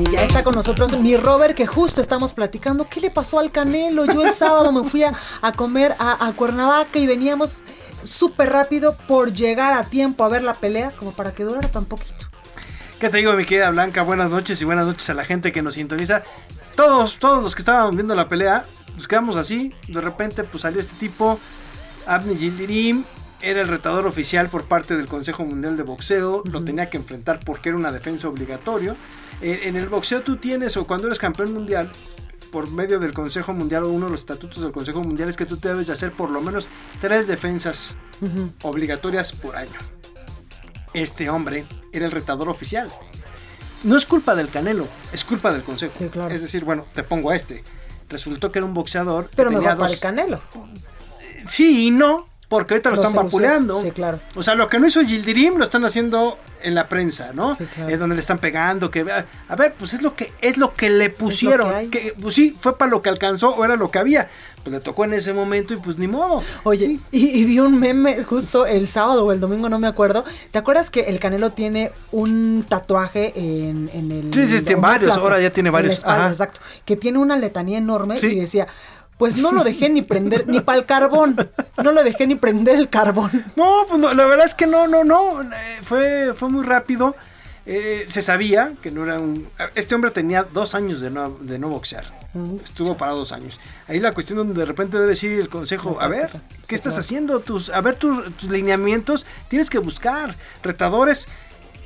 Y ya está con nosotros mi Robert, que justo estamos platicando. ¿Qué le pasó al Canelo? Yo el sábado me fui a, a comer a, a, Cuernavaca y veníamos súper rápido por llegar a tiempo a ver la pelea, como para que durara tan poquito. ¿Qué te digo, mi querida Blanca? Buenas noches y buenas noches a la gente que nos sintoniza. Todos, todos los que estaban viendo la pelea, nos quedamos así. De repente, pues salió este tipo, Abni Yildirim, era el retador oficial por parte del Consejo Mundial de Boxeo, lo tenía que enfrentar porque era una defensa obligatorio. Eh, en el boxeo tú tienes, o cuando eres campeón mundial, por medio del Consejo Mundial o uno de los estatutos del Consejo Mundial es que tú debes de hacer por lo menos tres defensas uh -huh. obligatorias por año. Este hombre era el retador oficial. No es culpa del Canelo, es culpa del Consejo. Sí, claro. Es decir, bueno, te pongo a este. Resultó que era un boxeador. Pero tenía mejor para dos... el Canelo. Sí y no, porque ahorita lo, Lo están vapuleando. Sí, claro. O sea, lo que no hizo Gildirim lo están haciendo en la prensa, ¿no? Sí, claro. Es donde le están pegando, que a ver, pues es lo que es lo que le pusieron, que pues sí, fue para lo que alcanzó o era lo que había. Pues le tocó en ese momento y pues ni modo. Oye, y, y vi un meme justo el sábado o el domingo, no me acuerdo. ¿Te acuerdas que el Canelo tiene un tatuaje en, en el. Sí, sí, tiene en varios, plato, ahora ya tiene varios, espalda, ajá. exacto. Que tiene una letanía enorme y decía. Pues no lo dejé ni prender, ni para el carbón. No lo dejé ni prender el carbón. No, pues no, la verdad es que no, no, no. eh, fue, fue muy rápido. Eh, se sabía que no era un. Este hombre tenía dos años de no, de no boxear. Estuvo para dos años. Ahí la cuestión donde de repente debe decir el consejo, a ver, ¿qué estás haciendo? Tus, a ver tus, tus lineamientos, tienes que buscar retadores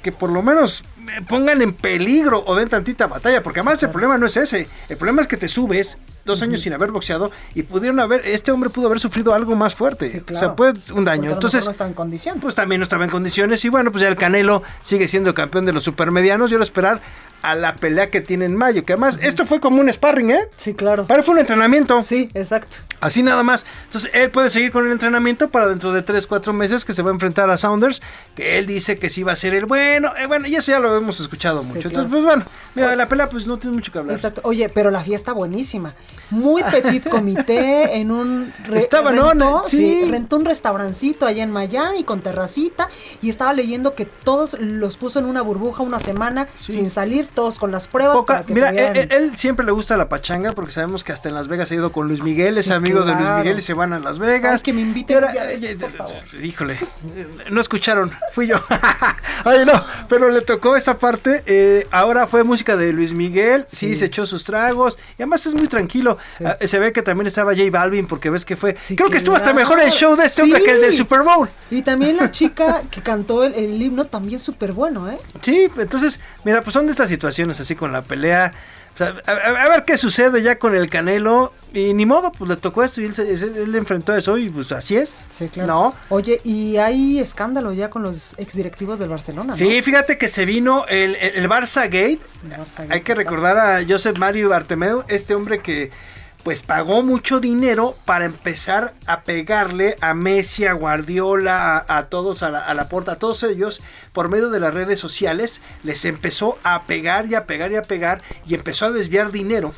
que por lo menos pongan en peligro o den tantita batalla, porque además el problema no es ese, el problema es que te subes dos años sin haber boxeado y pudieron haber, este hombre pudo haber sufrido algo más fuerte, Sí, o claro. sea, puede un daño. lo Entonces, no está en condición. pues también no estaba en condiciones y bueno, pues ya el Canelo sigue siendo campeón de los supermedianos y ahora esperar a la pelea que tiene en mayo, que además esto fue como un sparring, ¿eh? Sí, claro. Pero fue un entrenamiento. Sí, exacto. Así nada más. Entonces él puede seguir con el entrenamiento para dentro de 3, 4 meses que se va a enfrentar a Saunders, que él dice que sí va a ser el bueno. Eh, bueno, y eso ya lo hemos escuchado mucho. claro. Entonces, pues bueno, mira, de la pelea pues no tiene mucho que hablar. Exacto. Oye, pero la fiesta buenísima. Muy petit comité en un Estaba, ¿no? rentó, Sí. sí, rentó un restaurancito allá en Miami con terracita y estaba leyendo que todos los puso en una burbuja una semana sin salir, todos con las pruebas Poca- para que mira, pudieran- él, él siempre le gusta la pachanga porque sabemos que hasta en Las Vegas ha ido con Luis Miguel, es amigo de Luis. Miguel y se van a Las Vegas. Ay, que me inviten ahora- por favor. Híjole, no escucharon, fui yo. Ay, no, pero le tocó esa parte. eh, ahora fue música de Luis Miguel, sí. se echó sus tragos y además es muy tranquilo. Ah, se ve que también estaba J Balvin porque ves que fue. creo que estuvo hasta mejor el show de este hombre que el del. Super Bowl. Y también la chica que cantó el, el himno también súper bueno, ¿eh? Sí, entonces, mira, pues son de estas situaciones así con la pelea. Sea, a, ver qué sucede ya con el Canelo. Y ni modo, pues le tocó esto y él, se- se- él le enfrentó a eso y pues así es. Sí, claro. No. Oye, y hay escándalo ya con los exdirectivos del Barcelona, ¿no? Sí, fíjate que se vino el, el, el Barça Gate. Hay que recordar a Josep Mario Bartomeu, este hombre que pues pagó mucho dinero para empezar a pegarle a Messi, a Guardiola, a, todos, a la, a la porta, a todos ellos, por medio de las redes sociales, les empezó a pegar y a pegar y a pegar y empezó a desviar dinero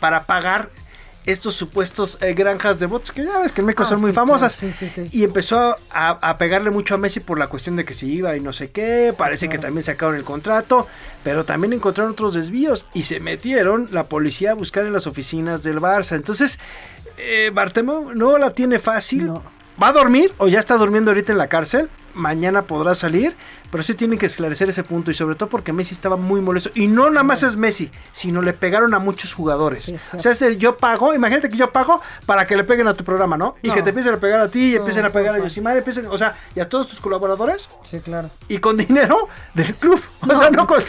para pagar estos supuestos eh, granjas de votos, que ya ves que en México Ah, son muy sí, famosas. sí, sí, sí. Y empezó a, a pegarle mucho a Messi por la cuestión de que se iba y no sé qué. Parece que también sacaron el contrato, pero también encontraron otros desvíos y se metieron la policía a buscar en las oficinas del Barça. Entonces, eh, no la tiene fácil. ¿Va a dormir o ya está durmiendo ahorita en la cárcel? Mañana podrá salir, pero sí tienen que esclarecer ese punto y sobre todo porque Messi estaba muy molesto. Y no nada más es Messi, sino le pegaron a muchos jugadores. o sea, es el yo pago, imagínate que yo pago para que le peguen a tu programa, ¿no? Y No. que te empiecen a pegar a ti, y No, empiecen a pegar a. Yosimar, empiecen, o sea, y a todos tus colaboradores. Sí, claro. Y con dinero del club. O sea, no con,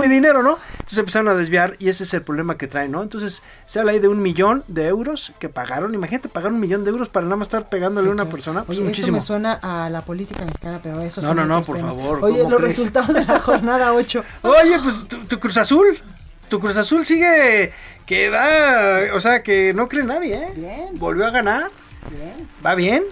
mi dinero, ¿no? Entonces empezaron a desviar y ese es el problema que traen, ¿no? Entonces se habla ahí de un millón de euros que pagaron. Imagínate pagar un millón de euros para nada más estar pegándole a una persona. Pues Oye, muchísimo. eso me suena a la política mexicana, pero eso No, no, no, por temas. favor, Oye, ¿cómo los crees? resultados de la jornada 8. Oye, pues tu, tu Cruz Azul. Tu Cruz Azul sigue que da, o sea, que no cree nadie, ¿eh? Bien. Volvió a ganar. Bien. Va bien.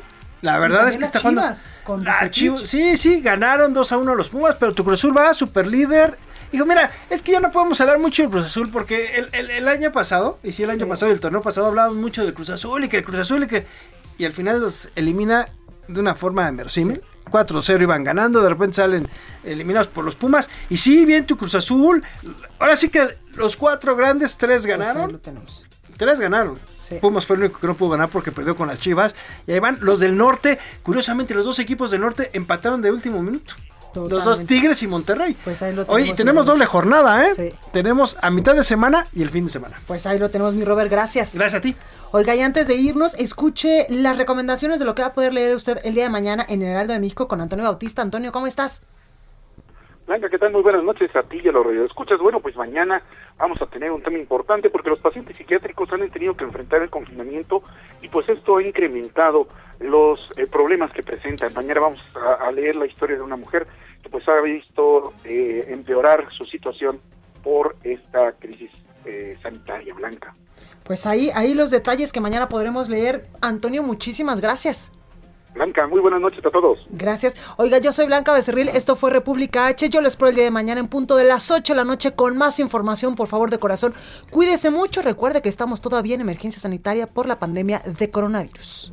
La verdad es que está jugando. Bucetich. Chivas- sí, sí, ganaron 2 a 1 los Pumas, pero tu Cruz Azul va super líder. Dijo, mira, es que ya no podemos hablar mucho del Cruz Azul porque el, el- el año pasado, y sí, el año Sí. pasado y el torneo pasado hablábamos mucho del Cruz Azul y que el Cruz Azul y que. Y al final los elimina de una forma inverosímil. 4-0 iban ganando, de repente salen eliminados por los Pumas. Y sí, bien tu Cruz Azul. Ahora sí que los cuatro grandes, tres Pues ganaron. lo tenemos. Tres ganaron. Pumas fue el único que no pudo ganar porque perdió con las Chivas. Y ahí van los del norte. Curiosamente, los dos equipos del norte empataron de último minuto. Los dos. Tigres y Monterrey. Pues ahí lo tenemos, tenemos mi Robert. doble jornada, ¿eh? Sí. Tenemos a mitad de semana y el fin de semana. Pues ahí lo tenemos, mi Robert, gracias. Gracias a ti. Oiga, y antes de irnos, escuche las recomendaciones de lo que va a poder leer usted el día de mañana en el Heraldo de México con Antonio Bautista. Antonio, ¿cómo estás? Blanca, ¿qué tal? Muy buenas noches a ti y a los radioescuchas. Bueno, pues mañana vamos a tener un tema importante porque los pacientes psiquiátricos han tenido que enfrentar el confinamiento y pues esto ha incrementado los eh, problemas que presentan. Mañana vamos a, leer la historia de una mujer que pues ha visto eh, empeorar su situación por esta crisis eh, sanitaria, Blanca. Pues ahí, ahí los detalles que mañana podremos leer. Antonio, muchísimas gracias. Blanca, muy buenas noches a todos. Gracias. Oiga, yo soy Blanca Becerril, esto fue República H. Yo les espero el día de mañana en punto de las 8 de la noche con más información, por favor, de corazón. Cuídese mucho, recuerde que estamos todavía en emergencia sanitaria por la pandemia de coronavirus.